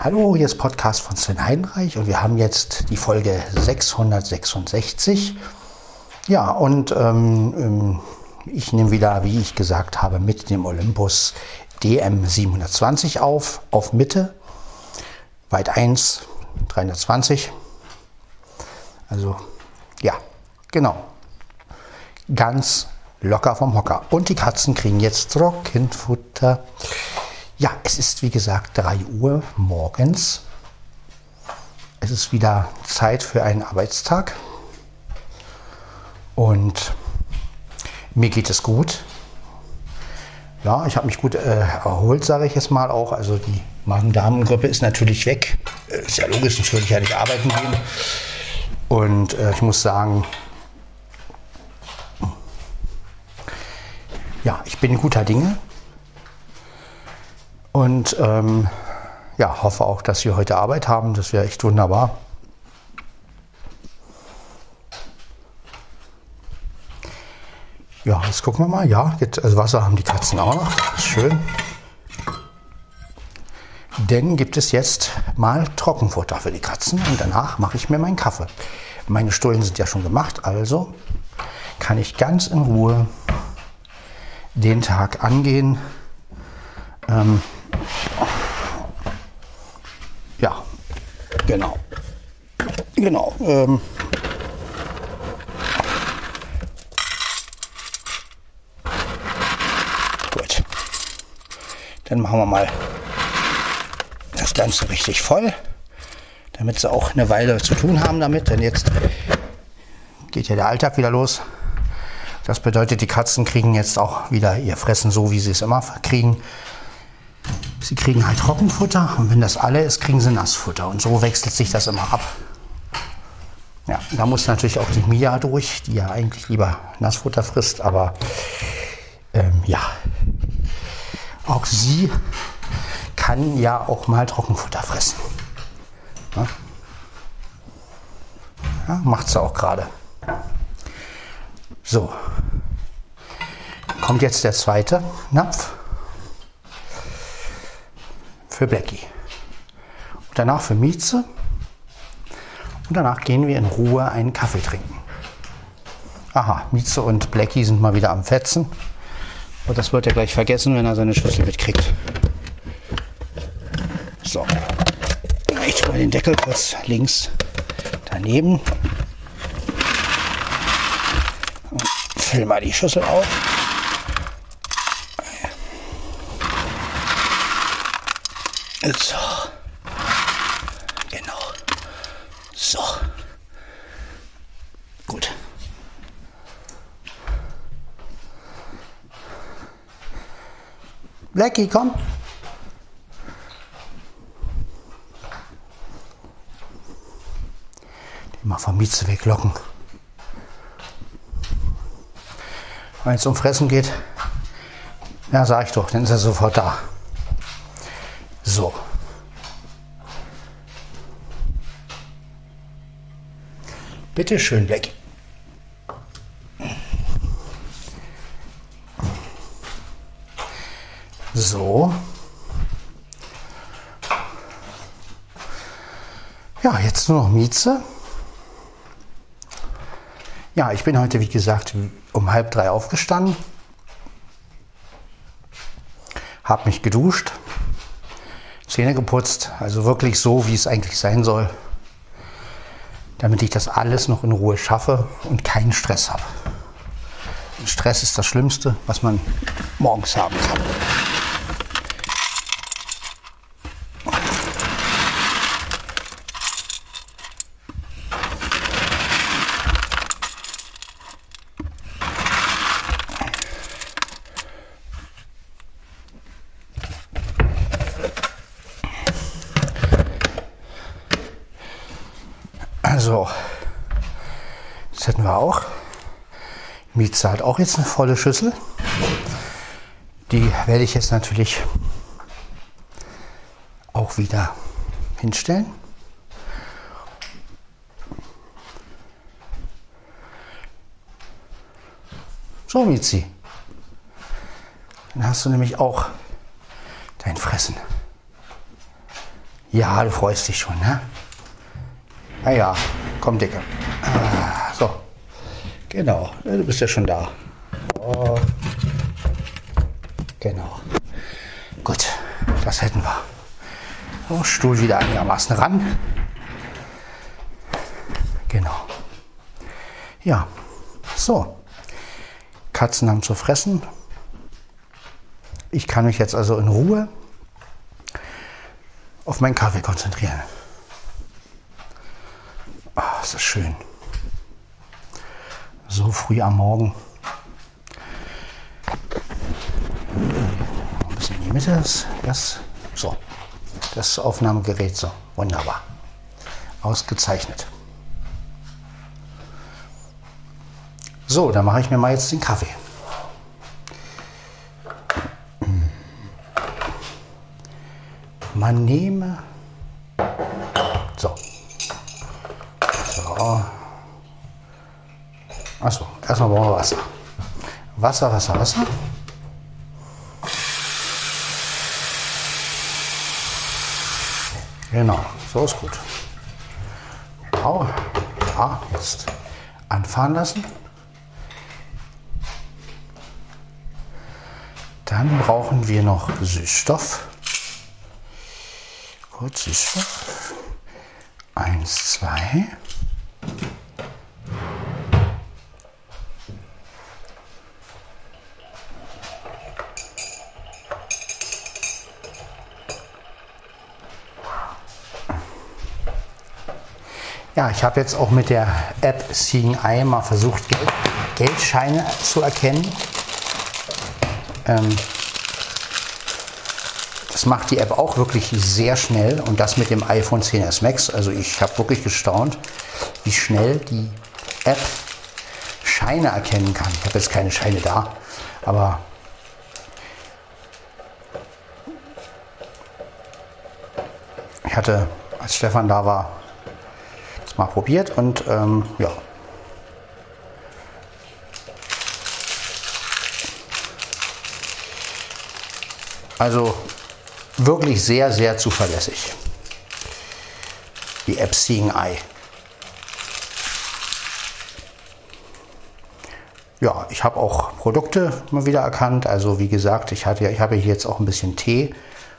Hallo, hier ist Podcast von Sven Heidenreich und wir haben jetzt die Folge 666. Ja, und ähm, ähm, ich nehme wieder, wie ich gesagt habe, mit dem Olympus DM 720 auf, auf Mitte, weit 1, 320. Also, ja, genau. Ganz locker vom Hocker. Und die Katzen kriegen jetzt Trockenfutter. Ja, es ist wie gesagt 3 Uhr morgens. Es ist wieder Zeit für einen Arbeitstag. Und mir geht es gut. Ja, ich habe mich gut äh, erholt, sage ich jetzt mal auch. Also die Magen-Darm-Grippe ist natürlich weg. Äh, ist ja logisch, sonst würde ich ja nicht arbeiten gehen. Und äh, ich muss sagen, ja, ich bin guter Dinge. Und ähm, ja, hoffe auch, dass Sie heute Arbeit haben. Das wäre echt wunderbar. Ja, jetzt gucken wir mal. Ja, jetzt, also Wasser haben die Katzen auch noch. Das ist schön. Denn gibt es jetzt mal Trockenfutter für die Katzen und danach mache ich mir meinen Kaffee. Meine Stullen sind ja schon gemacht, also kann ich ganz in Ruhe den Tag angehen. Ähm, ja, genau. Genau. Ähm, gut. Dann machen wir mal das Ganze richtig voll, damit sie auch eine Weile zu tun haben damit. Denn jetzt geht ja der Alltag wieder los. Das bedeutet, die Katzen kriegen jetzt auch wieder ihr Fressen so, wie sie es immer kriegen. Sie kriegen halt Trockenfutter und wenn das alle ist, kriegen sie Nassfutter. Und so wechselt sich das immer ab. Ja, da muss natürlich auch die Mia durch, die ja eigentlich lieber Nassfutter frisst, aber ähm, ja, auch sie kann ja auch mal Trockenfutter fressen. Ja, ja macht sie auch gerade. So, kommt jetzt der zweite Napf für Blackie. Und danach für Mieze. Und danach gehen wir in Ruhe einen Kaffee trinken. Aha, Mieze und Blackie sind mal wieder am Fetzen. Und das wird er gleich vergessen, wenn er seine Schlüssel mitkriegt. So, ich mal den Deckel kurz links daneben. Und füll mal die Schüssel auf. So. Genau. So. Gut. Blackie, komm. Die mal vom Mieze weglocken. Wenn es um Fressen geht, ja, sag ich doch, dann ist er sofort da. So. Bitte schön, Black. So. Ja, jetzt nur noch Mieze. Ja, ich bin heute, wie gesagt, um halb drei aufgestanden, habe mich geduscht, Zähne geputzt, also wirklich so, wie es eigentlich sein soll, damit ich das alles noch in Ruhe schaffe und keinen Stress habe. Stress ist das Schlimmste, was man morgens haben kann. Also, das hätten wir auch. Mieze hat auch jetzt eine volle Schüssel. Die werde ich jetzt natürlich auch wieder hinstellen. So, Mizi. Dann hast du nämlich auch dein Fressen. Ja, du freust dich schon, ne? Na ja, komm, Dicke. Ah. Genau, du bist ja schon da. Oh. Genau. Gut, das hätten wir. So, Stuhl wieder einigermaßen ran. Genau. Ja, so. Katzen haben zu fressen. Ich kann mich jetzt also in Ruhe auf meinen Kaffee konzentrieren. Oh, ist das schön. So früh am Morgen. Ein bisschen in die Mitte. Das, das, so. Das Aufnahmegerät. So. Wunderbar. Ausgezeichnet. So, dann mache ich mir mal jetzt den Kaffee. Man nehme. So. So. Achso, erstmal brauchen wir Wasser. Wasser, Wasser, Wasser. Genau, so ist gut. Genau. Ja, jetzt anfahren lassen. Dann brauchen wir noch Süßstoff. Kurz Süßstoff. Eins, zwei. Ja, ich habe jetzt auch mit der App Seeing Eye mal versucht, Geld, Geldscheine zu erkennen. Ähm, das macht die App auch wirklich sehr schnell und das mit dem iPhone 10s Max. Also ich habe wirklich gestaunt, wie schnell die App Scheine erkennen kann. Ich habe jetzt keine Scheine da, aber ich hatte, als Stefan da war, mal probiert und ähm, ja, Also wirklich sehr, sehr zuverlässig. Die App Seeing Eye. Ja, ich habe auch Produkte mal wieder erkannt. Also wie gesagt, ich, hatte, ich habe hier jetzt auch ein bisschen Tee.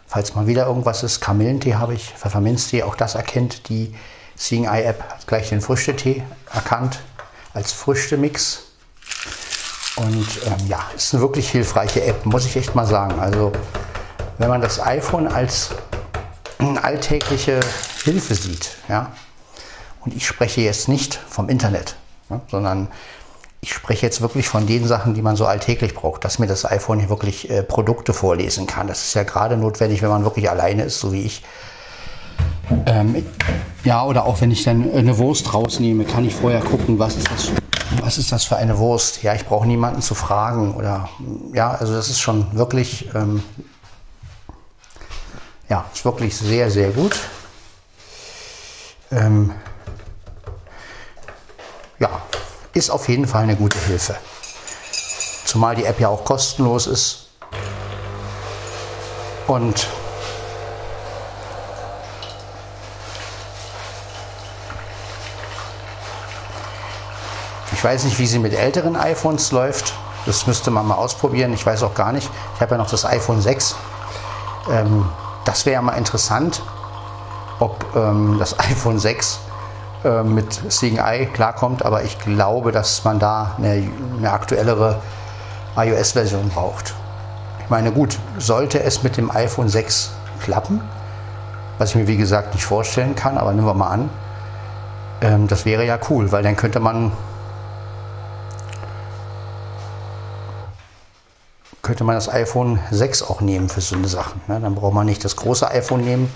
Falls mal wieder irgendwas ist, Kamillentee habe ich, Pfefferminztee, auch das erkennt die Seeing Eye App, hat gleich den Früchtetee erkannt als Früchtemix. Und ähm, ja, ist eine wirklich hilfreiche App, muss ich echt mal sagen. Also wenn man das iPhone als alltägliche Hilfe sieht, ja, und ich spreche jetzt nicht vom Internet, ja, sondern ich spreche jetzt wirklich von den Sachen, die man so alltäglich braucht, dass mir das iPhone hier wirklich äh, Produkte vorlesen kann. Das ist ja gerade notwendig, wenn man wirklich alleine ist, so wie ich. Ähm, ja, oder auch wenn ich dann eine Wurst rausnehme, kann ich vorher gucken, was ist das, was ist das für eine Wurst. Ja, ich brauche niemanden zu fragen oder ja, also das ist schon wirklich ähm, ja, ist wirklich sehr, sehr gut. Ähm, ja, ist auf jeden Fall eine gute Hilfe. Zumal die App ja auch kostenlos ist. Und ich weiß nicht, wie sie mit älteren iPhones läuft. Das müsste man mal ausprobieren. Ich weiß auch gar nicht. Ich habe ja noch das iPhone 6. Ähm, das wäre ja mal interessant, ob ähm, das iPhone 6 äh, mit Seeing Eye klarkommt, aber ich glaube, dass man da eine, eine aktuellere iOS-Version braucht. Ich meine, gut, sollte es mit dem iPhone 6 klappen, was ich mir wie gesagt nicht vorstellen kann, aber nehmen wir mal an, ähm, das wäre ja cool, weil dann könnte man könnte man das iPhone 6 auch nehmen für so eine Sachen. Ne? Dann braucht man nicht das große iPhone nehmen.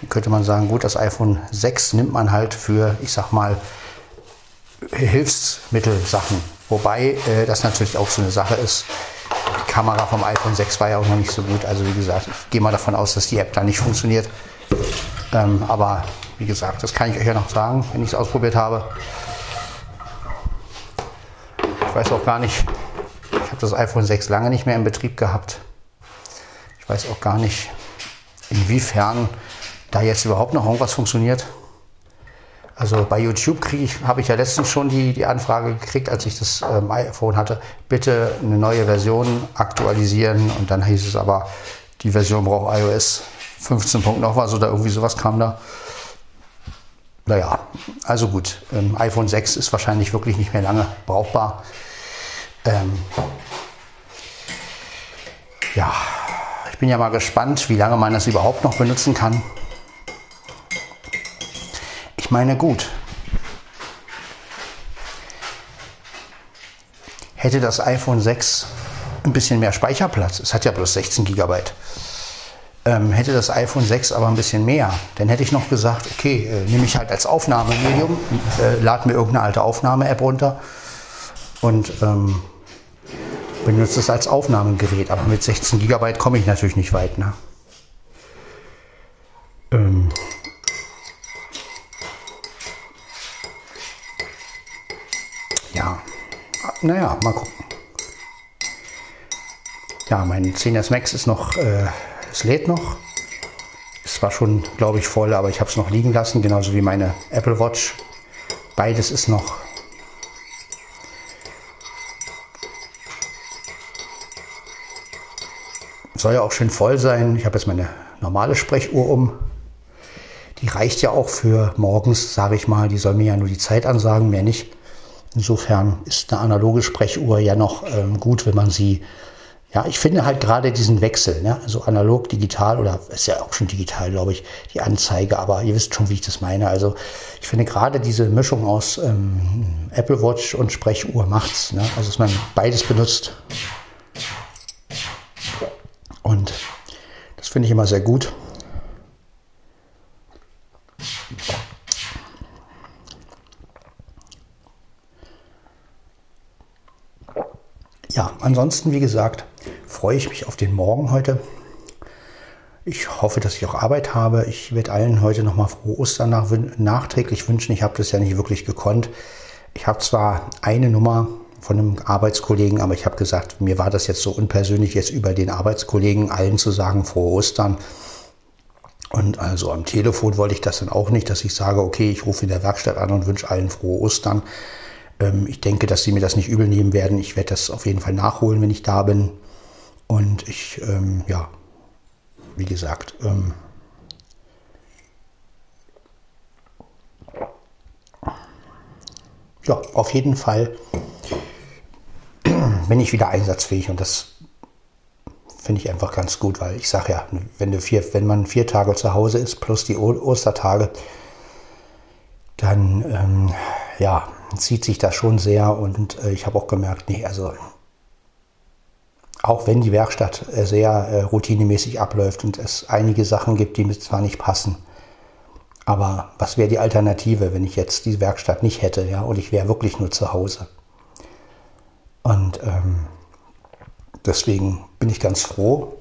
Dann könnte man sagen, gut, das iPhone 6 nimmt man halt für, ich sag mal, Hilfsmittelsachen. Wobei äh, das natürlich auch so eine Sache ist. Die Kamera vom iPhone 6 war ja auch noch nicht so gut. Also wie gesagt, ich gehe mal davon aus, dass die App da nicht funktioniert. Ähm, aber wie gesagt, das kann ich euch ja noch sagen, wenn ich es ausprobiert habe. Ich weiß auch gar nicht, habe das iPhone 6 lange nicht mehr in Betrieb gehabt. Ich weiß auch gar nicht, inwiefern da jetzt überhaupt noch irgendwas funktioniert. Also bei YouTube ich, habe ich ja letztens schon die, die Anfrage gekriegt, als ich das ähm, iPhone hatte, bitte eine neue Version aktualisieren. Und dann hieß es aber, die Version braucht iOS 15. noch was oder irgendwie sowas kam da. Naja, also gut, ähm, iPhone 6 ist wahrscheinlich wirklich nicht mehr lange brauchbar. Ähm, ja, ich bin ja mal gespannt, wie lange man das überhaupt noch benutzen kann. Ich meine, gut. Hätte das iPhone 6 ein bisschen mehr Speicherplatz, es hat ja bloß 16 GB, ähm, hätte das iPhone 6 aber ein bisschen mehr, dann hätte ich noch gesagt, okay, äh, nehme ich halt als Aufnahmemedium, äh, lade mir irgendeine alte Aufnahme-App runter und ähm, benutze es als Aufnahmegerät. Aber mit 16 GB komme ich natürlich nicht weit. Ne? Ähm, Ja, naja, mal gucken. Ja, mein 10S Max ist noch, äh, es lädt noch. Es war schon, glaube ich, voll, aber ich habe es noch liegen lassen, genauso wie meine Apple Watch. Beides ist noch. Soll ja auch schön voll sein. Ich habe jetzt meine normale Sprechuhr um. Die reicht ja auch für morgens, sage ich mal. Die soll mir ja nur die Zeit ansagen, mehr nicht. Insofern ist eine analoge Sprechuhr ja noch ähm, gut, wenn man sie, ja, ich finde halt gerade diesen Wechsel, ne? also analog, digital oder ist ja auch schon digital, glaube ich, die Anzeige, aber ihr wisst schon, wie ich das meine. Also ich finde gerade diese Mischung aus ähm, Apple Watch und Sprechuhr macht's, ne? also dass man beides benutzt. Und das finde ich immer sehr gut. Ja, ansonsten, wie gesagt, freue ich mich auf den Morgen heute. Ich hoffe, dass ich auch Arbeit habe. Ich werde allen heute nochmal frohe Ostern nach, nachträglich wünschen. Ich habe das ja nicht wirklich gekonnt. Ich habe zwar eine Nummer von einem Arbeitskollegen, aber ich habe gesagt, mir war das jetzt so unpersönlich, jetzt über den Arbeitskollegen allen zu sagen, frohe Ostern. Und also am Telefon wollte ich das dann auch nicht, dass ich sage, okay, ich rufe in der Werkstatt an und wünsche allen frohe Ostern. Ähm, ich denke, dass sie mir das nicht übel nehmen werden. Ich werde das auf jeden Fall nachholen, wenn ich da bin. Und ich, ähm, ja, wie gesagt, ähm, ja, auf jeden Fall bin ich wieder einsatzfähig und das finde ich einfach ganz gut, weil ich sage ja, wenn, du vier, wenn man vier Tage zu Hause ist plus die Ostertage, dann ähm, ja, zieht sich das schon sehr und äh, ich habe auch gemerkt, nee, also auch wenn die Werkstatt äh, sehr äh, routinemäßig abläuft und es einige Sachen gibt, die mir zwar nicht passen, aber was wäre die Alternative, wenn ich jetzt die Werkstatt nicht hätte, ja, und ich wäre wirklich nur zu Hause? Und ähm, deswegen bin ich ganz froh,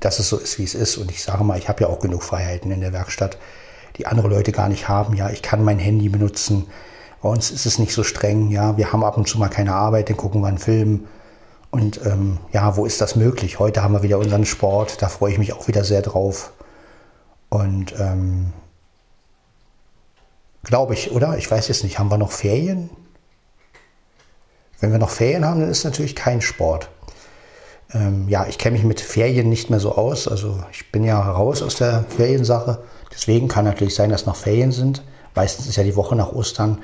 dass es so ist, wie es ist. Und ich sage mal, ich habe ja auch genug Freiheiten in der Werkstatt, die andere Leute gar nicht haben. Ja, ich kann mein Handy benutzen. Bei uns ist es nicht so streng. Ja, wir haben ab und zu mal keine Arbeit, dann gucken wir einen Film. Und ähm, ja, wo ist das möglich? Heute haben wir wieder unseren Sport, da freue ich mich auch wieder sehr drauf. Und ähm, glaube ich, oder? Ich weiß jetzt nicht, haben wir noch Ferien? Wenn wir noch Ferien haben, dann ist natürlich kein Sport. Ähm, ja, ich kenne mich mit Ferien nicht mehr so aus. Also ich bin ja raus aus der Feriensache. Deswegen kann natürlich sein, dass noch Ferien sind. Meistens ist ja die Woche nach Ostern,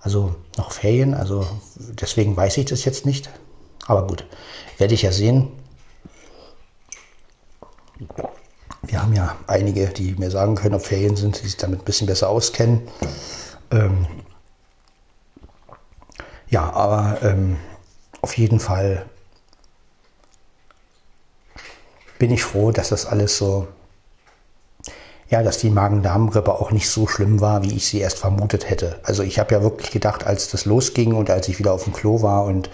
also noch Ferien. Also deswegen weiß ich das jetzt nicht. Aber gut, werde ich ja sehen. Wir haben ja einige, die mir sagen können, ob Ferien sind, die sich damit ein bisschen besser auskennen. Ähm ja, aber ähm, auf jeden Fall bin ich froh, dass das alles so, ja, dass die Magen-Darm-Grippe auch nicht so schlimm war, wie ich sie erst vermutet hätte. Also ich habe ja wirklich gedacht, als das losging und als ich wieder auf dem Klo war und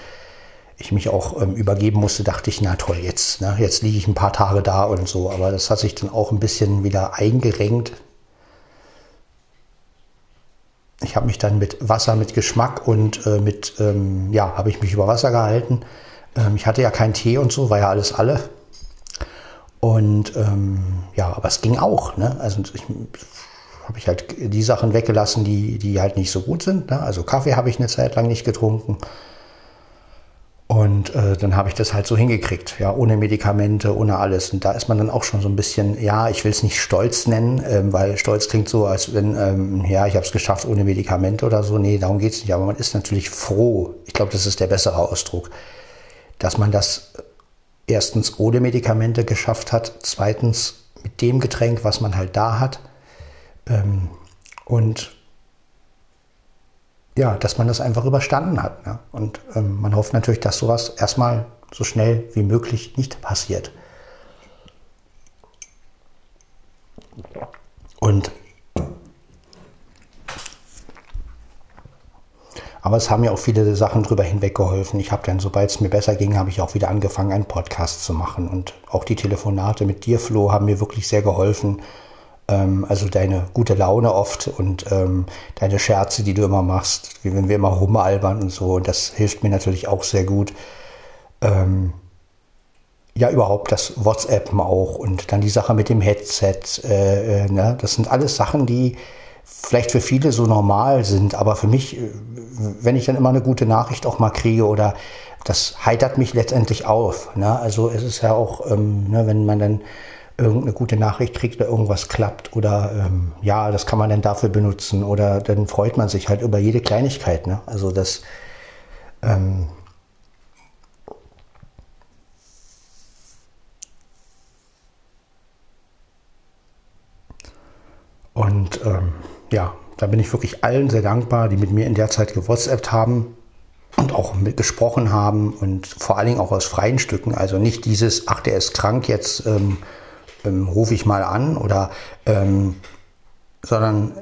ich mich auch ähm, übergeben musste, dachte ich, na toll, jetzt, ne, jetzt liege ich ein paar Tage da und so. Aber das hat sich dann auch ein bisschen wieder eingerenkt. Ich habe mich dann mit Wasser mit Geschmack und äh, mit, ähm, ja, habe ich mich über Wasser gehalten. Ähm, ich hatte ja keinen Tee und so, war ja alles alle. Und ähm, ja, aber es ging auch. Ne? Also ich habe ich halt die Sachen weggelassen, die, die halt nicht so gut sind. Ne? Also Kaffee habe ich eine Zeit lang nicht getrunken. Und äh, dann habe ich das halt so hingekriegt, ja, ohne Medikamente, ohne alles. Und da ist man dann auch schon so ein bisschen, ja, ich will es nicht stolz nennen, ähm, weil stolz klingt so, als wenn, ähm, ja, ich habe es geschafft ohne Medikamente oder so. Nee, darum geht es nicht. Aber man ist natürlich froh, ich glaube, das ist der bessere Ausdruck, dass man das erstens ohne Medikamente geschafft hat, zweitens mit dem Getränk, was man halt da hat. Ähm, und ja, dass man das einfach überstanden hat. Ne? Und ähm, man hofft natürlich, dass sowas erstmal so schnell wie möglich nicht passiert. Und aber es haben ja auch viele Sachen drüber hinweg geholfen. Ich habe dann, sobald es mir besser ging, habe ich auch wieder angefangen, einen Podcast zu machen. Und auch die Telefonate mit dir, Flo, haben mir wirklich sehr geholfen, ähm, also deine gute Laune oft und ähm, deine Scherze, die du immer machst, wie wenn wir immer rumalbern und so. Und das hilft mir natürlich auch sehr gut. Ähm, ja, überhaupt das WhatsAppen auch und dann die Sache mit dem Headset. Äh, äh, ne? Das sind alles Sachen, die vielleicht für viele so normal sind, aber für mich, äh, wenn ich dann immer eine gute Nachricht auch mal kriege oder das heitert mich letztendlich auf. Ne? Also es ist ja auch, ähm, ne, wenn man dann irgendeine gute Nachricht kriegt oder irgendwas klappt oder ähm, ja, das kann man dann dafür benutzen oder dann freut man sich halt über jede Kleinigkeit. Ne? Also das ähm, und ähm, ja, da bin ich wirklich allen sehr dankbar, die mit mir in der Zeit gewhatsappt haben und auch gesprochen haben und vor allen Dingen auch aus freien Stücken. Also nicht dieses, ach, der ist krank, jetzt ähm, ähm, rufe ich mal an oder ähm, sondern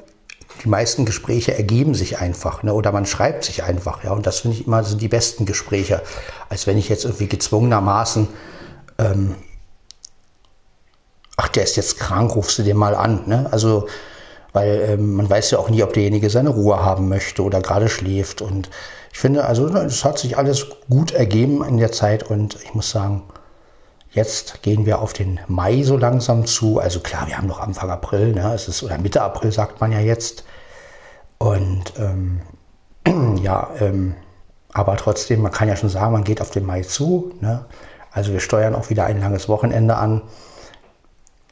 die meisten Gespräche ergeben sich einfach ne? oder man schreibt sich einfach. Ja? Und das finde ich immer sind die besten Gespräche, als wenn ich jetzt irgendwie gezwungenermaßen, ähm, ach, der ist jetzt krank, rufst du den mal an. Ne? Also, weil ähm, man weiß ja auch nie, ob derjenige seine Ruhe haben möchte oder gerade schläft. Und ich finde, also es hat sich alles gut ergeben in der Zeit und ich muss sagen, Jetzt gehen wir auf den Mai so langsam zu. Also klar, wir haben noch Anfang April, ne? es ist, oder Mitte April sagt man ja jetzt. Und ähm, ja, ähm, aber trotzdem, man kann ja schon sagen, man geht auf den Mai zu. Ne? Also wir steuern auch wieder ein langes Wochenende an.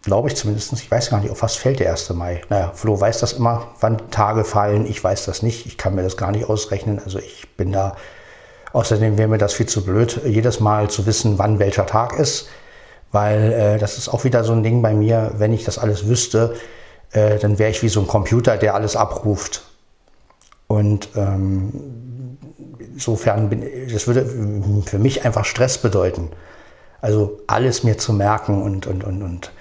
Glaube ich zumindest. Ich weiß gar nicht, auf was fällt der 1. Mai. Naja, Flo weiß das immer, wann Tage fallen. Ich weiß das nicht. Ich kann mir das gar nicht ausrechnen. Also ich bin da Außerdem wäre mir das viel zu blöd, jedes Mal zu wissen, wann welcher Tag ist, weil äh, das ist auch wieder so ein Ding bei mir, wenn ich das alles wüsste, äh, dann wäre ich wie so ein Computer, der alles abruft. Und ähm, insofern, bin, das würde für mich einfach Stress bedeuten. Also alles mir zu merken und, und, und, und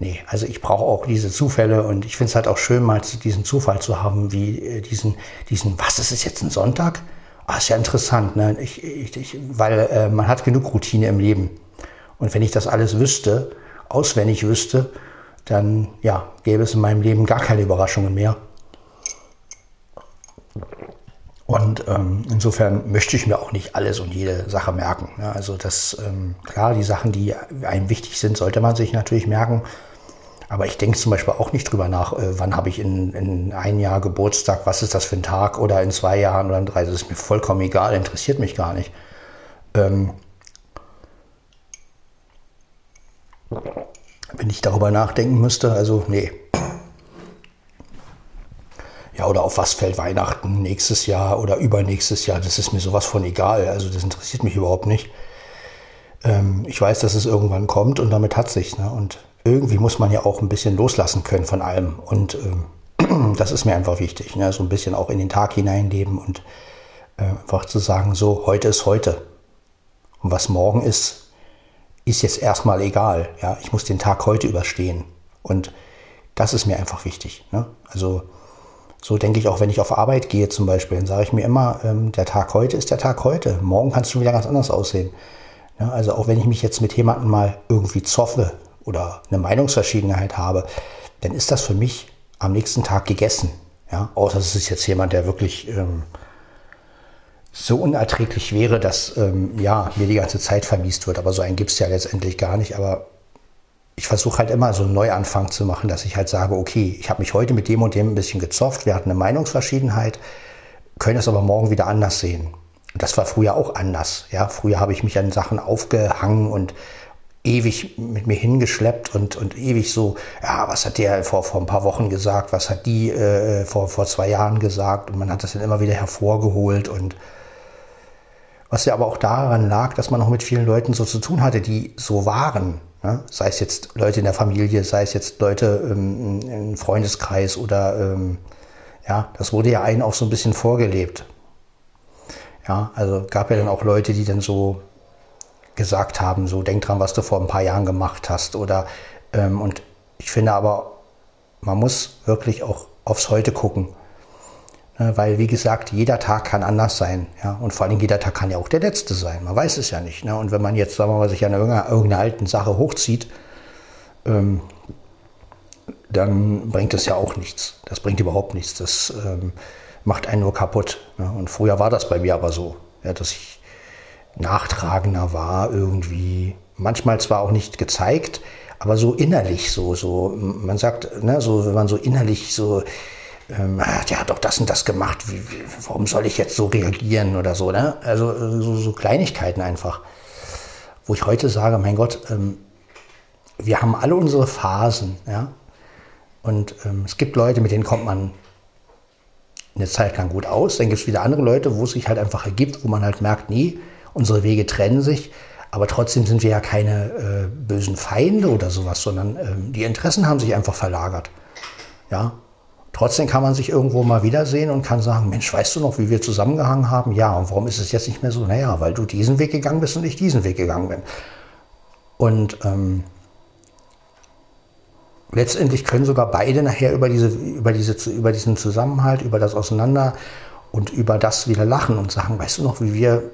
nee, also ich brauche auch diese Zufälle und ich finde es halt auch schön, mal diesen Zufall zu haben, wie äh, diesen, diesen, was, ist es jetzt ein Sonntag? Ah, ist ja interessant, ne? ich, ich, ich, weil äh, man hat genug Routine im Leben. Und wenn ich das alles wüsste, auswendig wüsste, dann ja, gäbe es in meinem Leben gar keine Überraschungen mehr. Und ähm, insofern möchte ich mir auch nicht alles und jede Sache merken. Ja, also das, ähm, klar, die Sachen, die einem wichtig sind, sollte man sich natürlich merken. Aber ich denke zum Beispiel auch nicht drüber nach, äh, wann habe ich in, in ein Jahr Geburtstag, was ist das für ein Tag oder in zwei Jahren oder in drei. Das ist mir vollkommen egal, interessiert mich gar nicht. Ähm, wenn ich darüber nachdenken müsste, also nee. Ja, oder auf was fällt Weihnachten nächstes Jahr oder übernächstes Jahr, das ist mir sowas von egal. Also das interessiert mich überhaupt nicht. Ähm, ich weiß, dass es irgendwann kommt und damit hat sich. Ne? Und irgendwie muss man ja auch ein bisschen loslassen können von allem. Und ähm, das ist mir einfach wichtig. Ne? So ein bisschen auch in den Tag hineinleben und äh, einfach zu sagen, so, heute ist heute. Und was morgen ist, ist jetzt erstmal egal. Ja? Ich muss den Tag heute überstehen. Und das ist mir einfach wichtig. Ne? Also so denke ich auch, wenn ich auf Arbeit gehe zum Beispiel, dann sage ich mir immer, ähm, der Tag heute ist der Tag heute. Morgen kann es schon wieder ganz anders aussehen. Ja, also auch wenn ich mich jetzt mit jemandem mal irgendwie zoffe oder eine Meinungsverschiedenheit habe, dann ist das für mich am nächsten Tag gegessen. Ja, außer es ist jetzt jemand, der wirklich ähm, so unerträglich wäre, dass ähm, ja, mir die ganze Zeit vermiest wird. Aber so einen gibt es ja letztendlich gar nicht. Aber ich versuche halt immer so einen Neuanfang zu machen, dass ich halt sage, okay, ich habe mich heute mit dem und dem ein bisschen gezofft, wir hatten eine Meinungsverschiedenheit, können es aber morgen wieder anders sehen. Und das war früher auch anders. Ja, früher habe ich mich an Sachen aufgehangen und ewig mit mir hingeschleppt und, und ewig so, ja, was hat der vor, vor ein paar Wochen gesagt, was hat die äh, vor, vor zwei Jahren gesagt und man hat das dann immer wieder hervorgeholt und was ja aber auch daran lag, dass man auch mit vielen Leuten so zu tun hatte, die so waren. Ne? Sei es jetzt Leute in der Familie, sei es jetzt Leute ähm, im Freundeskreis oder ähm, ja, das wurde ja einen auch so ein bisschen vorgelebt. Ja, also gab ja dann auch Leute, die dann so gesagt haben, so denk dran, was du vor ein paar Jahren gemacht hast. Oder ähm, und ich finde aber, man muss wirklich auch aufs Heute gucken. Ne, weil, wie gesagt, jeder Tag kann anders sein. Ja? Und vor allem jeder Tag kann ja auch der letzte sein. Man weiß es ja nicht. Ne? Und wenn man jetzt, sagen wir mal, sich an irgendeiner, irgendeiner alten Sache hochzieht, ähm, dann bringt das ja auch nichts. Das bringt überhaupt nichts. Das ähm, macht einen nur kaputt. Ne? Und früher war das bei mir aber so, ja, dass ich nachtragender war irgendwie. Manchmal zwar auch nicht gezeigt, aber so innerlich so, so, man sagt, ne, so, wenn man so innerlich so, ähm, der hat doch das und das gemacht, wie, wie, warum soll ich jetzt so reagieren oder so, ne? Also so, so Kleinigkeiten einfach. Wo ich heute sage, mein Gott, ähm, wir haben alle unsere Phasen, ja. Und ähm, es gibt Leute, mit denen kommt man eine Zeit lang gut aus. Dann gibt es wieder andere Leute, wo es sich halt einfach ergibt, wo man halt merkt, nee, unsere Wege trennen sich. Aber trotzdem sind wir ja keine äh, bösen Feinde oder sowas, sondern ähm, die Interessen haben sich einfach verlagert. Ja, Trotzdem kann man sich irgendwo mal wiedersehen und kann sagen, Mensch, weißt du noch, wie wir zusammengehangen haben? Ja, und warum ist es jetzt nicht mehr so? Naja, weil du diesen Weg gegangen bist und ich diesen Weg gegangen bin. Und ähm, letztendlich können sogar beide nachher über, diese, über, diese, über diesen Zusammenhalt, über das Auseinander und über das wieder lachen und sagen, weißt du noch, wie wir,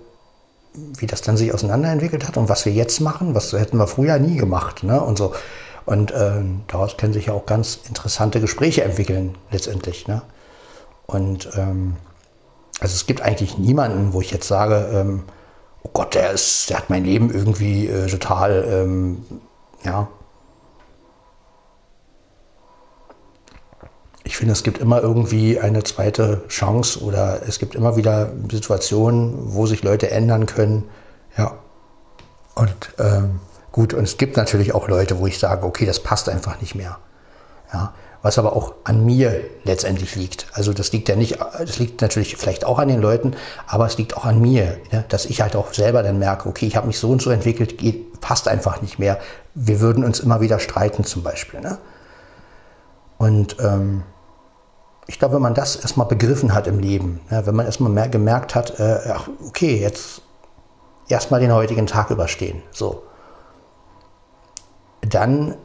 wie das dann sich auseinanderentwickelt hat und was wir jetzt machen, was hätten wir früher nie gemacht, ne? Und so. Und äh, daraus können sich ja auch ganz interessante Gespräche entwickeln, letztendlich. Ne? Und ähm, also es gibt eigentlich niemanden, wo ich jetzt sage, ähm, oh Gott, der ist, der hat mein Leben irgendwie äh, total, ähm, ja. Ich finde, es gibt immer irgendwie eine zweite Chance oder es gibt immer wieder Situationen, wo sich Leute ändern können. Ja. Und ähm, Gut, und es gibt natürlich auch Leute, wo ich sage, okay, das passt einfach nicht mehr. Ja, was aber auch an mir letztendlich liegt. Also das liegt ja nicht, das liegt natürlich vielleicht auch an den Leuten, aber es liegt auch an mir, ne? dass ich halt auch selber dann merke, okay, ich habe mich so und so entwickelt, geht, passt einfach nicht mehr. Wir würden uns immer wieder streiten zum Beispiel. Ne? Und ähm, ich glaube, wenn man das erstmal begriffen hat im Leben, ne? wenn man erstmal gemerkt hat, äh, ach, okay, jetzt erstmal den heutigen Tag überstehen. So dann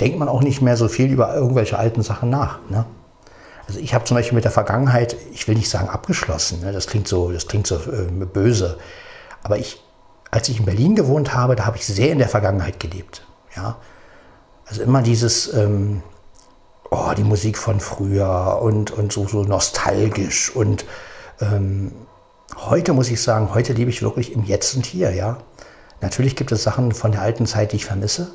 denkt man auch nicht mehr so viel über irgendwelche alten Sachen nach. Ne? Also ich habe zum Beispiel mit der Vergangenheit, ich will nicht sagen abgeschlossen, ne? das klingt so, das klingt so äh, böse, aber ich, als ich in Berlin gewohnt habe, da habe ich sehr in der Vergangenheit gelebt. Ja? Also immer dieses, ähm, oh, die Musik von früher und, und so, so nostalgisch und ähm, heute muss ich sagen, heute lebe ich wirklich im Jetzt und Hier, ja. Natürlich gibt es Sachen von der alten Zeit, die ich vermisse,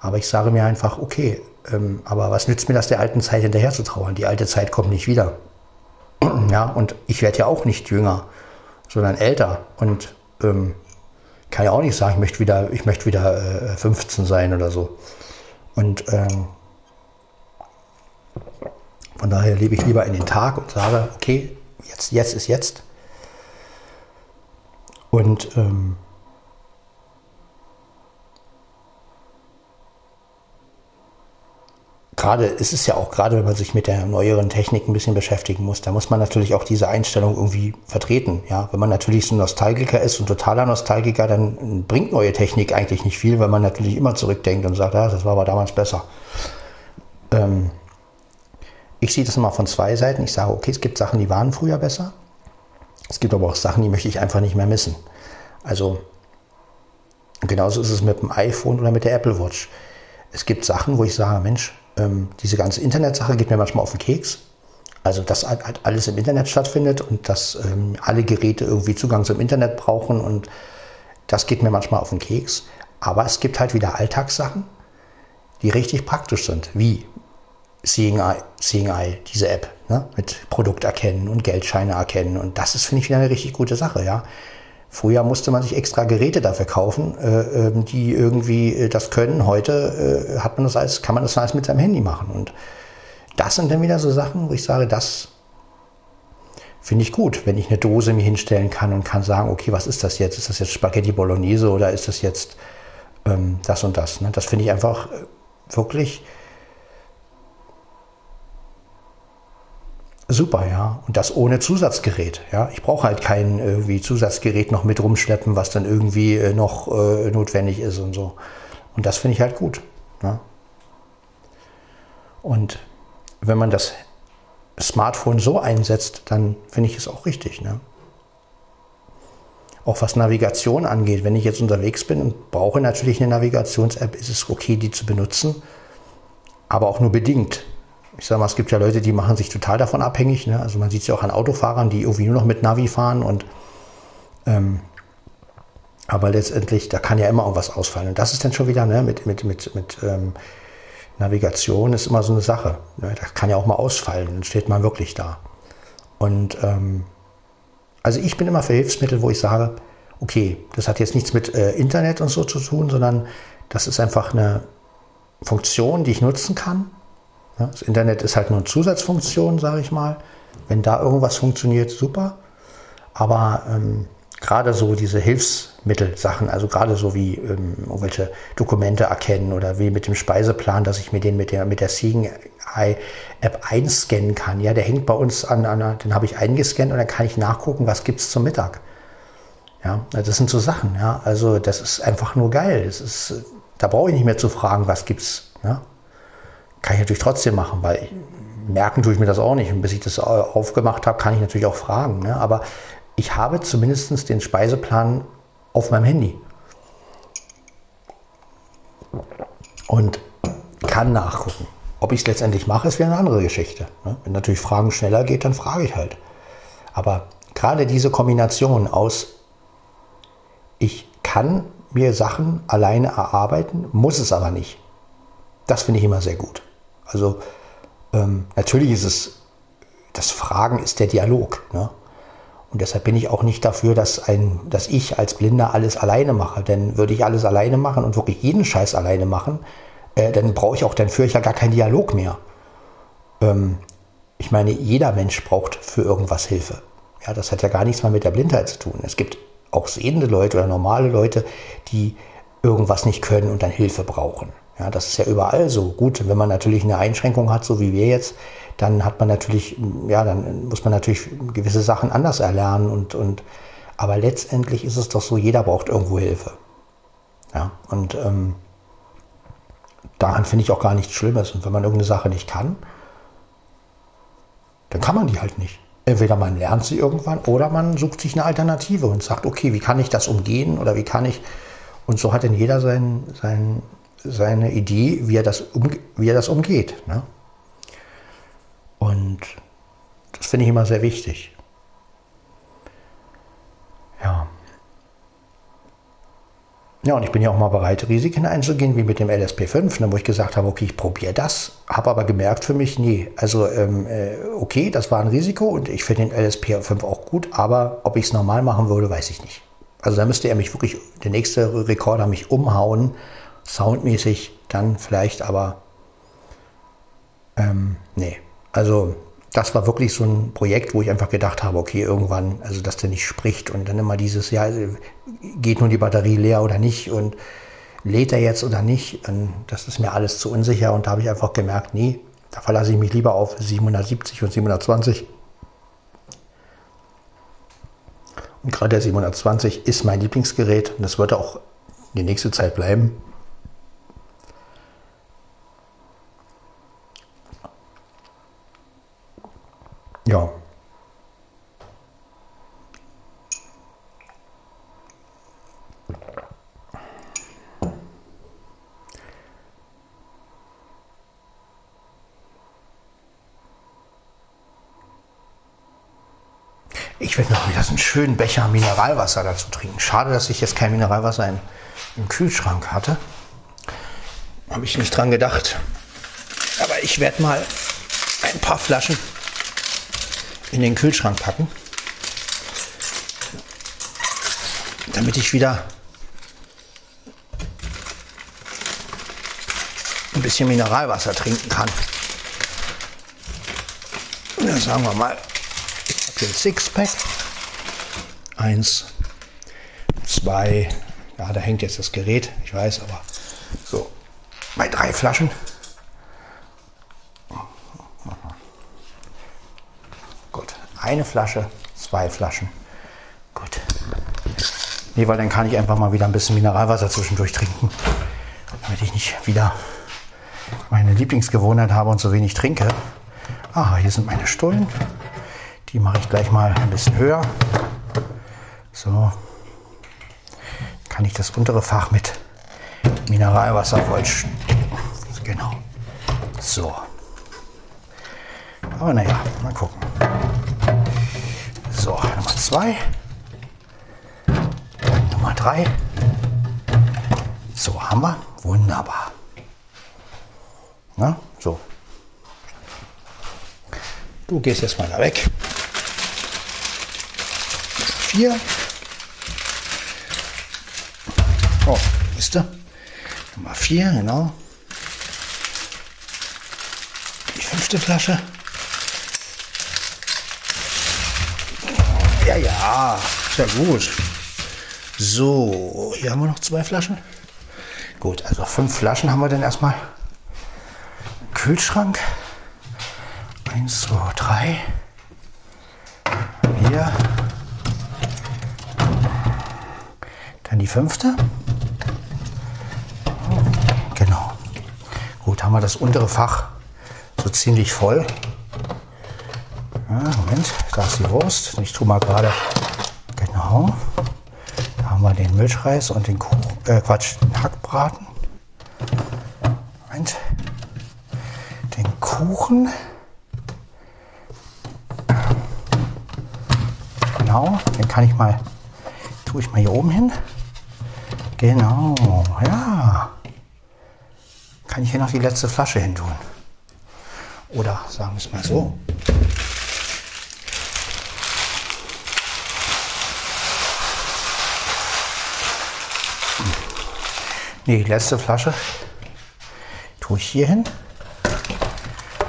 aber ich sage mir einfach, okay, ähm, aber was nützt mir das der alten Zeit hinterher zu trauern? Die alte Zeit kommt nicht wieder. ja, und ich werde ja auch nicht jünger, sondern älter und ähm, kann ja auch nicht sagen, ich möchte wieder, ich möchte wieder äh, 15 sein oder so. Und ähm, von daher lebe ich lieber in den Tag und sage, okay, jetzt, jetzt ist jetzt. Und ähm, gerade, es ist ja auch gerade, wenn man sich mit der neueren Technik ein bisschen beschäftigen muss, da muss man natürlich auch diese Einstellung irgendwie vertreten. Ja, wenn man natürlich so ein Nostalgiker ist, ein totaler Nostalgiker, dann bringt neue Technik eigentlich nicht viel, weil man natürlich immer zurückdenkt und sagt, ja, das war aber damals besser. Ähm, ich sehe das immer von zwei Seiten. Ich sage, okay, es gibt Sachen, die waren früher besser. Es gibt aber auch Sachen, die möchte ich einfach nicht mehr missen. Also genauso ist es mit dem iPhone oder mit der Apple Watch. Es gibt Sachen, wo ich sage, Mensch, ähm, diese ganze Internetsache geht mir manchmal auf den Keks. Also, dass halt alles im Internet stattfindet und dass ähm, alle Geräte irgendwie Zugang zum Internet brauchen und Das geht mir manchmal auf den Keks. Aber es gibt halt wieder Alltagssachen, die richtig praktisch sind, wie Seeing Eye, Seeing Eye diese App, ne? mit Produkt erkennen und Geldscheine erkennen. Und das ist, finde ich, wieder eine richtig gute Sache. Ja? Früher musste man sich extra Geräte dafür kaufen, äh, ähm, die irgendwie äh, das können. Heute äh, hat man das alles, kann man das alles mit seinem Handy machen. Und das sind dann wieder so Sachen, wo ich sage, das finde ich gut, wenn ich eine Dose mir hinstellen kann und kann sagen, okay, was ist das jetzt? Ist das jetzt Spaghetti Bolognese oder ist das jetzt ähm, das und das? Ne? Das finde ich einfach wirklich super, ja. Und das ohne Zusatzgerät, ja. Ich brauche halt kein irgendwie Zusatzgerät noch mit rumschleppen, was dann irgendwie äh, noch äh, notwendig ist und so. Und das finde ich halt gut. Ja? Und wenn man das Smartphone so einsetzt, dann finde ich es auch richtig. Ne? Auch was Navigation angeht, wenn ich jetzt unterwegs bin und brauche natürlich eine Navigations-App, ist es okay, die zu benutzen, aber auch nur bedingt ich sage mal, es gibt ja Leute, die machen sich total davon abhängig. Ne? Also man sieht es ja auch an Autofahrern, die irgendwie nur noch mit Navi fahren und ähm, aber letztendlich, da kann ja immer irgendwas ausfallen. Und das ist dann schon wieder ne, mit, mit, mit, mit ähm, Navigation ist immer so eine Sache. Ne? Das kann ja auch mal ausfallen, dann steht man wirklich da. Und ähm, also ich bin immer für Hilfsmittel, wo ich sage, okay, das hat jetzt nichts mit äh, Internet und so zu tun, sondern das ist einfach eine Funktion, die ich nutzen kann das Internet ist halt nur eine Zusatzfunktion, sage ich mal. Wenn da irgendwas funktioniert, super. Aber ähm, gerade so diese Hilfsmittelsachen, also gerade so wie ähm, irgendwelche Dokumente erkennen oder wie mit dem Speiseplan, dass ich mir den mit der, mit der Seeing Eye App einscannen kann. Ja, der hängt bei uns an einer, den habe ich eingescannt und dann kann ich nachgucken, was gibt es zum Mittag. Ja, das sind so Sachen, ja. Also das ist einfach nur geil. Das ist, da brauche ich nicht mehr zu fragen, was gibt's. Ja? Kann ich natürlich trotzdem machen, weil merken tue ich mir das auch nicht. Und bis ich das aufgemacht habe, kann ich natürlich auch fragen. Ne? Aber ich habe zumindest den Speiseplan auf meinem Handy. Und kann nachgucken. Ob ich es letztendlich mache, ist wieder eine andere Geschichte. Ne? Wenn natürlich Fragen schneller geht, dann frage ich halt. Aber gerade diese Kombination aus, ich kann mir Sachen alleine erarbeiten, muss es aber nicht. Das finde ich immer sehr gut. Also ähm, natürlich ist es, das Fragen ist der Dialog. Ne? Und deshalb bin ich auch nicht dafür, dass, ein, dass ich als Blinder alles alleine mache. Denn würde ich alles alleine machen und wirklich jeden Scheiß alleine machen, äh, dann brauche ich auch, dann führe ich ja gar keinen Dialog mehr. Ähm, ich meine, jeder Mensch braucht für irgendwas Hilfe. Ja, das hat ja gar nichts mehr mit der Blindheit zu tun. Es gibt auch sehende Leute oder normale Leute, die irgendwas nicht können und dann Hilfe brauchen. Ja, das ist ja überall so. Gut, wenn man natürlich eine Einschränkung hat, so wie wir jetzt, dann hat man natürlich, ja, dann muss man natürlich gewisse Sachen anders erlernen und, und aber letztendlich ist es doch so, jeder braucht irgendwo Hilfe. Ja, und ähm, daran finde ich auch gar nichts Schlimmes. Und wenn man irgendeine Sache nicht kann, dann kann man die halt nicht. Entweder man lernt sie irgendwann oder man sucht sich eine Alternative und sagt, okay, wie kann ich das umgehen oder wie kann ich. Und so hat denn jeder sein, sein, seine Idee, wie er das, um, wie er das umgeht. Ne? Und das finde ich immer sehr wichtig. Ja. Ja, und ich bin ja auch mal bereit, Risiken einzugehen, wie mit dem LSP5, ne, wo ich gesagt habe, okay, ich probiere das, habe aber gemerkt für mich, nee, also ähm, äh, okay, das war ein Risiko und ich finde den LSP5 auch gut, aber ob ich es normal machen würde, weiß ich nicht. Also da müsste er mich wirklich, der nächste Rekorder mich umhauen, soundmäßig dann vielleicht, aber ähm, nee. Also das war wirklich so ein Projekt, wo ich einfach gedacht habe, okay, irgendwann, also dass der nicht spricht und dann immer dieses, ja, geht nun die Batterie leer oder nicht und lädt er jetzt oder nicht, und das ist mir alles zu unsicher und da habe ich einfach gemerkt, nee, da verlasse ich mich lieber auf 770 und 720. Und gerade der 720 ist mein Lieblingsgerät und das wird auch die nächste Zeit bleiben. Ja. Ich werde noch wieder so einen schönen Becher Mineralwasser dazu trinken. Schade, dass ich jetzt kein Mineralwasser in, im Kühlschrank hatte. Habe ich nicht dran gedacht. Aber ich werde mal ein paar Flaschen in den Kühlschrank packen, damit ich wieder ein bisschen Mineralwasser trinken kann. Ja, sagen wir mal, ich habe ein Sixpack. Eins, zwei, ja, da hängt jetzt das Gerät, ich weiß, aber so, bei drei Flaschen. Gut, eine Flasche, zwei Flaschen. Gut. Nee, weil dann kann ich einfach mal wieder ein bisschen Mineralwasser zwischendurch trinken, damit ich nicht wieder meine Lieblingsgewohnheit habe und so wenig trinke. Ah, hier sind meine Stullen. Die mache ich gleich mal ein bisschen höher. So. Kann ich das untere Fach mit Mineralwasser voll. Genau. So. Aber naja, mal gucken. So, Nummer zwei. Nummer drei. So, haben wir. Wunderbar. Na, so. Du gehst jetzt mal da weg. Vier. Oh, wisst ihr? Nummer vier, genau. Die fünfte Flasche. Ja, ja, sehr gut. So, hier haben wir noch zwei Flaschen. Gut, also fünf Flaschen haben wir dann erstmal. Kühlschrank. Eins, zwei, drei. Hier. Dann die fünfte. Genau. Gut, haben wir das untere Fach so ziemlich voll. Moment, da ist die Wurst. Ich tue mal gerade. Genau. Da haben wir den Milchreis und den Kuchen, äh, Quatsch, den Hackbraten. Moment. Kuchen. Genau, den kann ich mal, tue ich mal hier oben hin. Genau, ja. Kann ich hier noch die letzte Flasche hin tun. Oder sagen wir es mal so. Nee, die letzte Flasche tue ich hier hin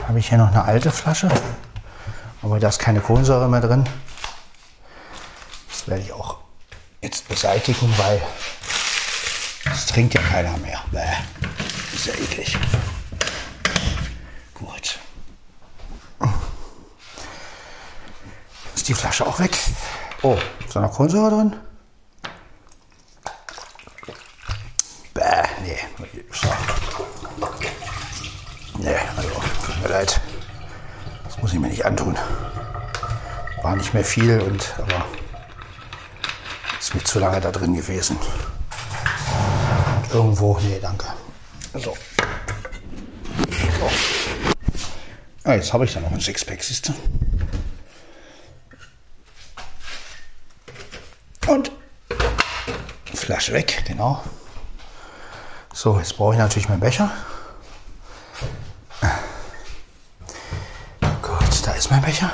habe ich hier noch eine alte Flasche, aber da ist keine Kohlensäure mehr drin. Das werde ich auch jetzt beseitigen, weil das trinkt ja keiner mehr. Bäh. Ist ja eklig. Gut. Ist die Flasche auch weg? Oh, ist da noch Kohlensäure drin? Bäh, nee. So. Nee, also mir leid. Das muss ich mir nicht antun. War nicht mehr viel und aber ist mir zu lange da drin gewesen. Und irgendwo, nee, danke. So. so. Ah, jetzt habe ich da noch ein Sixpack, siehst du? Und Flasche weg, genau. So, jetzt brauche ich natürlich meinen Becher. ist mein Becher.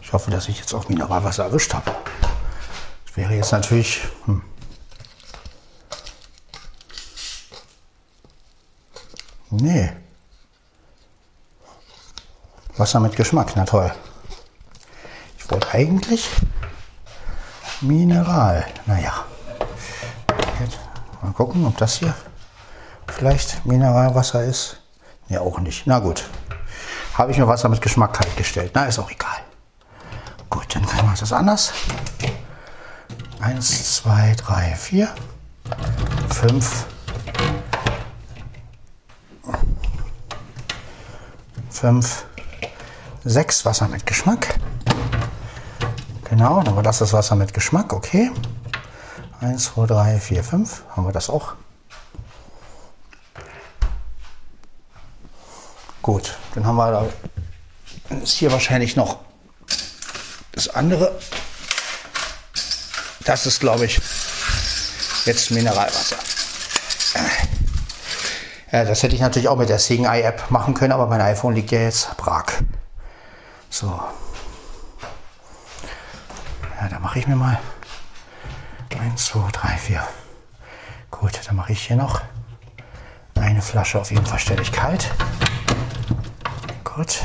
Ich hoffe, dass ich jetzt auch Mineralwasser erwischt habe. Das wäre jetzt natürlich... Hm. Nee. Wasser mit Geschmack, na toll. Ich wollte eigentlich Mineral. Naja. Mal gucken, ob das hier vielleicht Mineralwasser ist. Ja, auch nicht. Na gut. Habe ich mir Wasser mit Geschmack kaltgestellt. Na, ist auch egal das anders. 1, 2, 3, 4, 5, 5, 6 Wasser mit Geschmack. Genau, aber das ist Wasser mit Geschmack, okay. 1, 2, 3, 4, 5 haben wir das auch. Gut, dann haben wir da ist hier wahrscheinlich noch das andere. Das ist, glaube ich, jetzt Mineralwasser. Ja, das hätte ich natürlich auch mit der Sing Eye App machen können, aber mein iPhone liegt ja jetzt brach. So. Ja, da mache ich mir mal 1, 2, 3, 4. Gut, dann mache ich hier noch eine Flasche auf jeden Fall stelle ich kalt. Gut.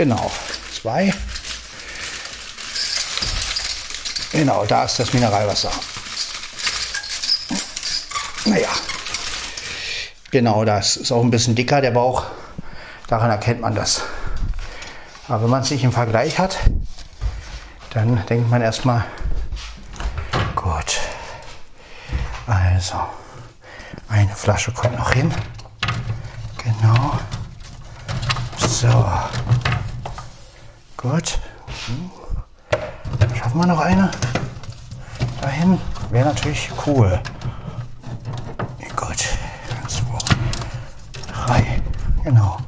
Genau, zwei. Genau, da ist das Mineralwasser. Naja, genau, das ist auch ein bisschen dicker, der Bauch. Daran erkennt man das. Aber wenn man es nicht im Vergleich hat, dann denkt man erstmal, gut, also eine Flasche kommt noch hin. Genau. So. Gut. Schaffen wir noch eine? Dahin wäre natürlich cool. Gut. Zwei, drei. Genau.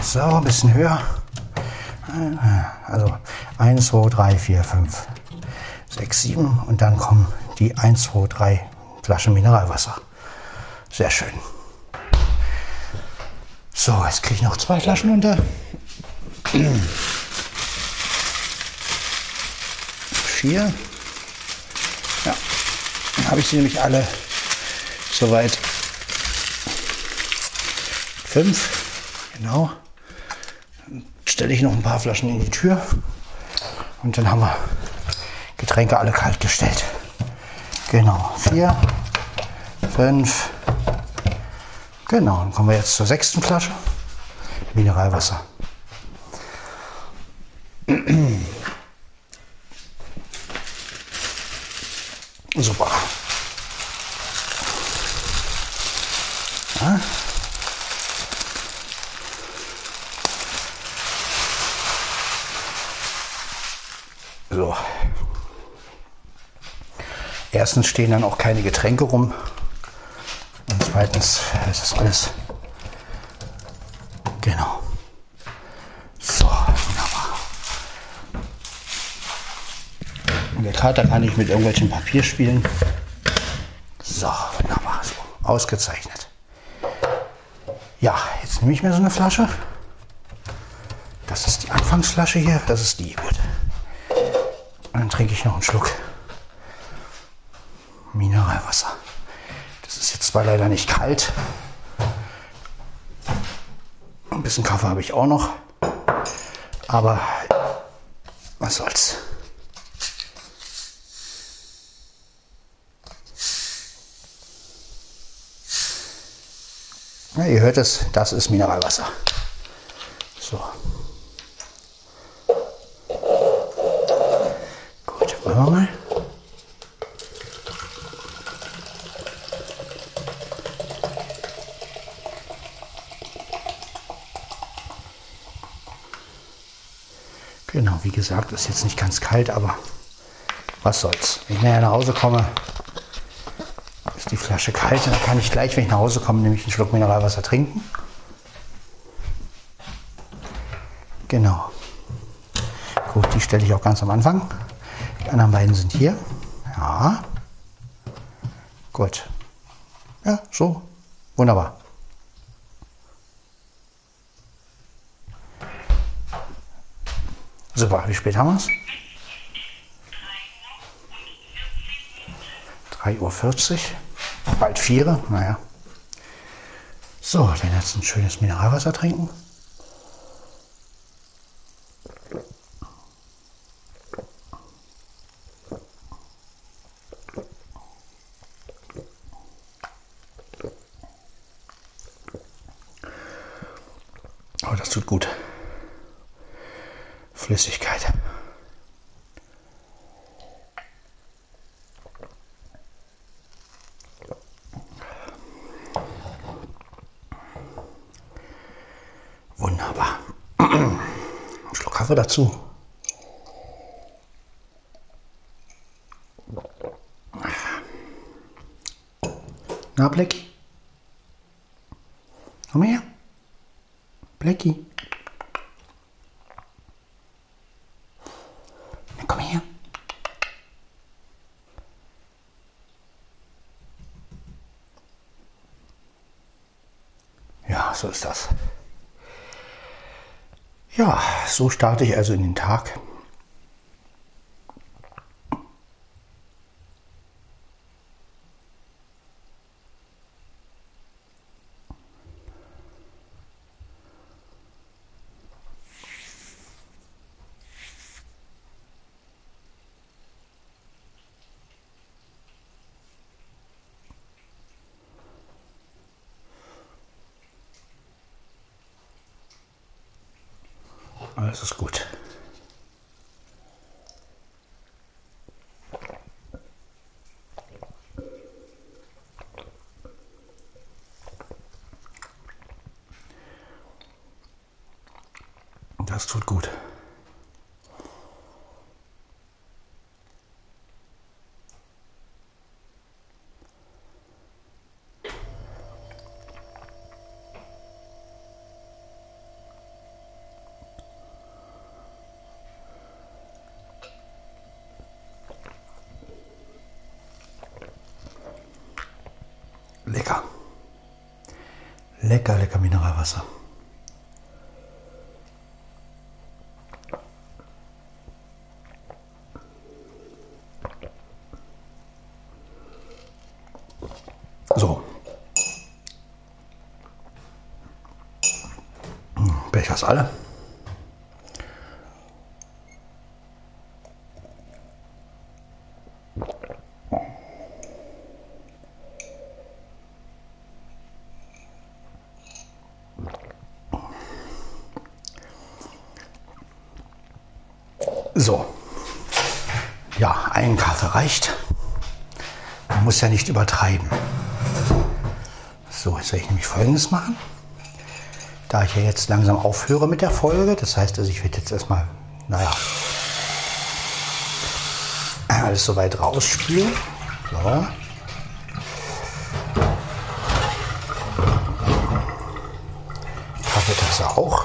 So, ein bisschen höher. Also 1, 2, 3, 4, 5, 6, 7 und dann kommen die 1, 2, 3 Flaschen Mineralwasser. Sehr schön. So, jetzt kriege ich noch zwei Flaschen unter. Vier. Ja, dann habe ich sie nämlich alle soweit. Fünf, genau. Dann stelle ich noch ein paar Flaschen in die Tür und dann haben wir Getränke alle kalt gestellt. Genau, vier, fünf. Genau, dann kommen wir jetzt zur sechsten Flasche. Mineralwasser. Super. Ja. So. Erstens stehen dann auch keine Getränke rum. Und zweitens ist das alles. Genau. So, wunderbar. Und der Kater kann nicht mit irgendwelchen Papier spielen. So, wunderbar. So, ausgezeichnet. Ja, jetzt nehme ich mir so eine Flasche. Das ist die Anfangsflasche hier. Das ist die. Gut. Und dann trinke ich noch einen Schluck Mineralwasser. Zwar leider nicht kalt. Ein bisschen Kaffee habe ich auch noch. Aber was soll's. Ja, ihr hört es, das ist Mineralwasser. So. Gut, wollen wir mal. Genau, wie gesagt, ist jetzt nicht ganz kalt, aber was soll's. Wenn ich nachher nach Hause komme, ist die Flasche kalt und dann kann ich gleich, wenn ich nach Hause komme, nämlich einen Schluck Mineralwasser trinken. Genau. Gut, die stelle ich auch ganz am Anfang. Die anderen beiden sind hier. Ja. Gut. Ja, so. Wunderbar. Super, wie spät haben wir es? 3.40 Uhr. Bald 4 naja. So, dann jetzt ein schönes Mineralwasser trinken. Haare dazu. Na, Blick? So starte ich also in den Tag. Alles ist gut. Das tut gut. Lecker. Lecker, lecker Mineralwasser. So. Becher ist alle. So. Ja, ein Kaffee reicht. Man muss ja nicht übertreiben. So, jetzt werde ich nämlich folgendes machen. Da ich ja jetzt langsam aufhöre mit der Folge, das heißt, also ich werde jetzt erstmal, naja, alles soweit rausspülen. So. Kaffeetasse auch.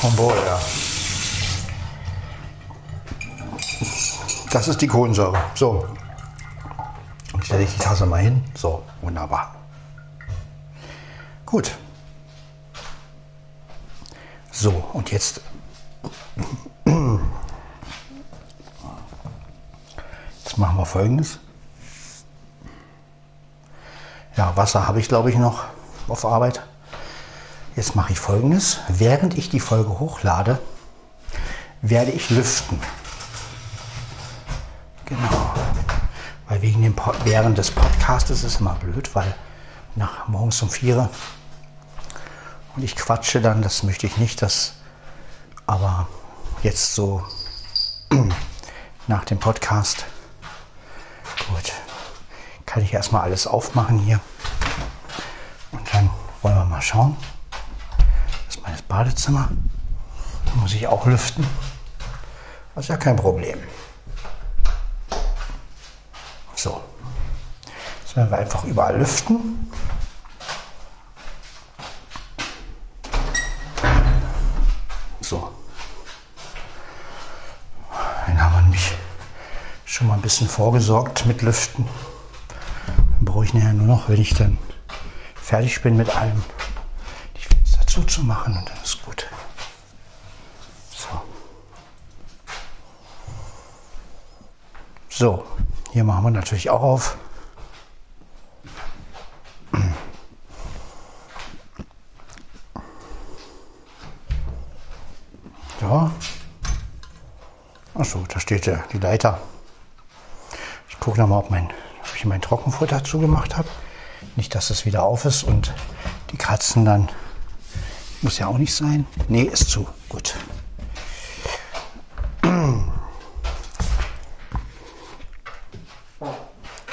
Vom ja. Das ist die Kohlensäure. So. Und stelle ich die Tasse mal hin. So, wunderbar. Gut. So, und jetzt. Jetzt machen wir folgendes. Ja, Wasser habe ich glaube ich noch auf Arbeit. Jetzt mache ich folgendes. Während ich die Folge hochlade, werde ich lüften. Genau. Weil wegen dem Pod während des Podcasts ist es immer blöd, weil nach morgens um vier und ich quatsche dann, das möchte ich nicht, das aber jetzt so nach dem Podcast. Gut. Kann ich erstmal alles aufmachen hier. Und dann wollen wir mal schauen. Das Badezimmer. Da muss ich auch lüften. Das ist ja kein Problem. So. Jetzt werden wir einfach überall lüften. So. Dann haben wir nämlich schon mal ein bisschen vorgesorgt mit Lüften. Dann brauche ich nachher nur noch, wenn ich dann fertig bin mit allem, zuzumachen und dann ist gut. So. So, hier machen wir natürlich auch auf. Ja. Achso, da steht ja die Leiter. Ich gucke nochmal, ob, mein, ob ich mein Trockenfutter zugemacht habe. Nicht, dass es wieder auf ist und die Katzen dann. Muss ja auch nicht sein. Nee, ist zu. Gut.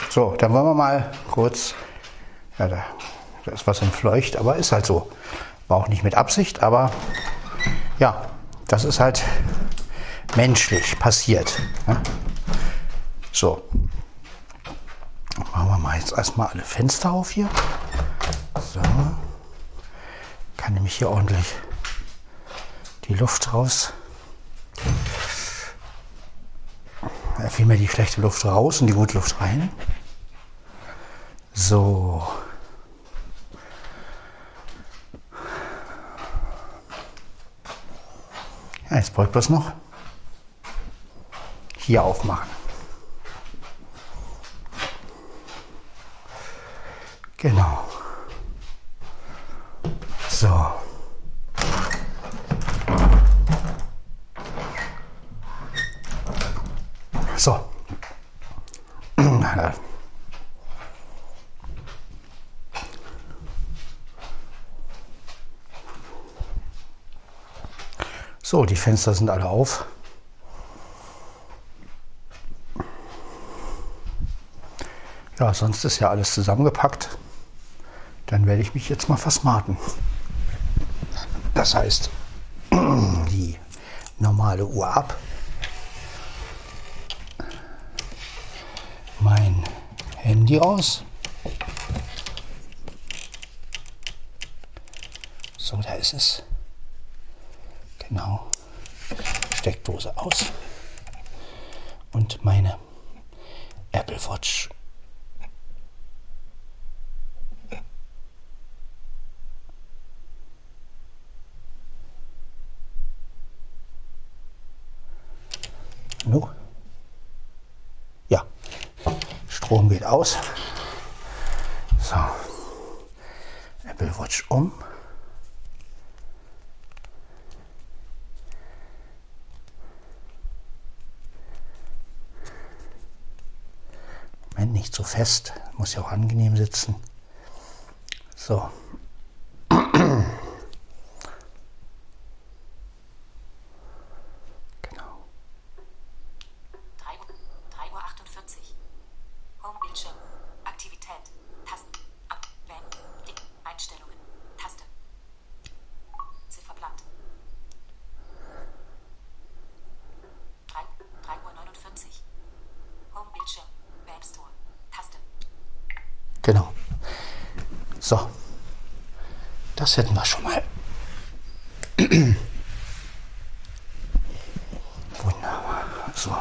So, dann wollen wir mal kurz. Ja, da, da ist was entfleucht, aber ist halt so. War auch nicht mit Absicht, aber ja, das ist halt menschlich passiert. Ne? So. Machen wir mal jetzt erstmal alle Fenster auf hier. So. Kann nämlich hier ordentlich die Luft raus. Ja, vielmehr die schlechte Luft raus und die gute Luft rein. So. Ja, jetzt brauche ich bloß noch hier aufmachen. Genau. So. So. So, die Fenster sind alle auf. Ja, sonst ist ja alles zusammengepackt. Dann werde ich mich jetzt mal versmarten. Das heißt, die normale Uhr ab. Mein Handy aus. So, da ist es. Genau. Steckdose aus. Und meine Apple Watch No. Ja, Strom geht aus. So, Apple Watch um. Moment, nicht so fest, muss ja auch angenehm sitzen. So, Genau. So. Das hätten wir schon mal. Wunderbar. So.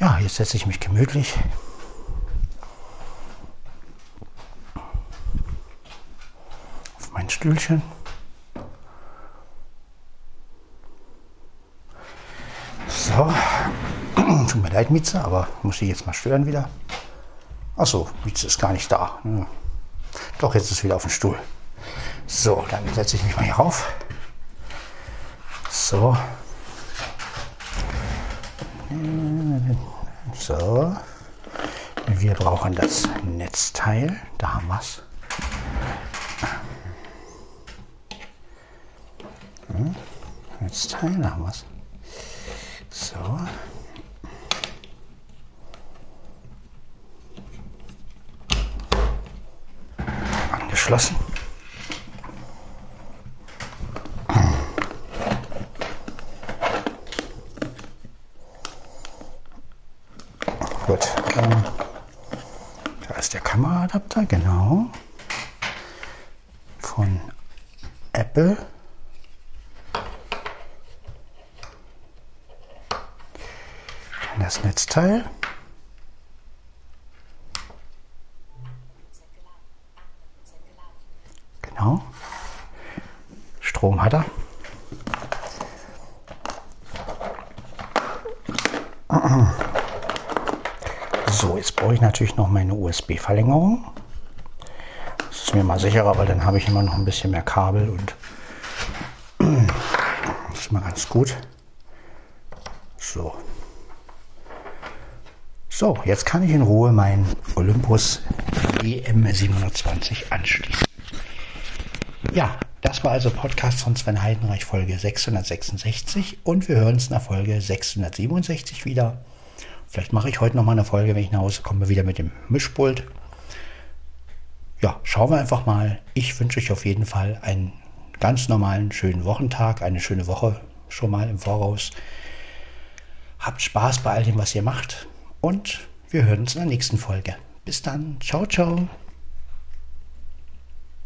Ja, jetzt setze ich mich gemütlich. Auf mein Stühlchen. So. Tut mir leid, Mieze, aber muss ich jetzt mal stören wieder. Achso, jetzt ist gar nicht da. Hm. Doch, jetzt ist wieder auf dem Stuhl. So, dann setze ich mich mal hier rauf. So. So. Wir brauchen das Netzteil. Da haben wir es. Hm. Netzteil, da haben wir es. So. geschlossen. Gut. Ähm, da ist der Kameraadapter, genau. Von Apple. Das Netzteil. Strom hat er. So, jetzt brauche ich natürlich noch meine USB-Verlängerung. Mir mal sicherer, weil dann habe ich immer noch ein bisschen mehr Kabel und das ist mal ganz gut. So. So, jetzt kann ich in Ruhe meinen Olympus EM720 anschließen. Ja, das war also Podcast von Sven Heidenreich Folge 666 und wir hören uns in der Folge 667 wieder. Vielleicht mache ich heute noch mal eine Folge, wenn ich nach Hause komme, wieder mit dem Mischpult. Schauen wir einfach mal. Ich wünsche euch auf jeden Fall einen ganz normalen, schönen Wochentag, eine schöne Woche. schon mal im Voraus. Habt Spaß bei all dem, was ihr macht und wir hören uns in der nächsten Folge. Bis dann. Ciao, ciao.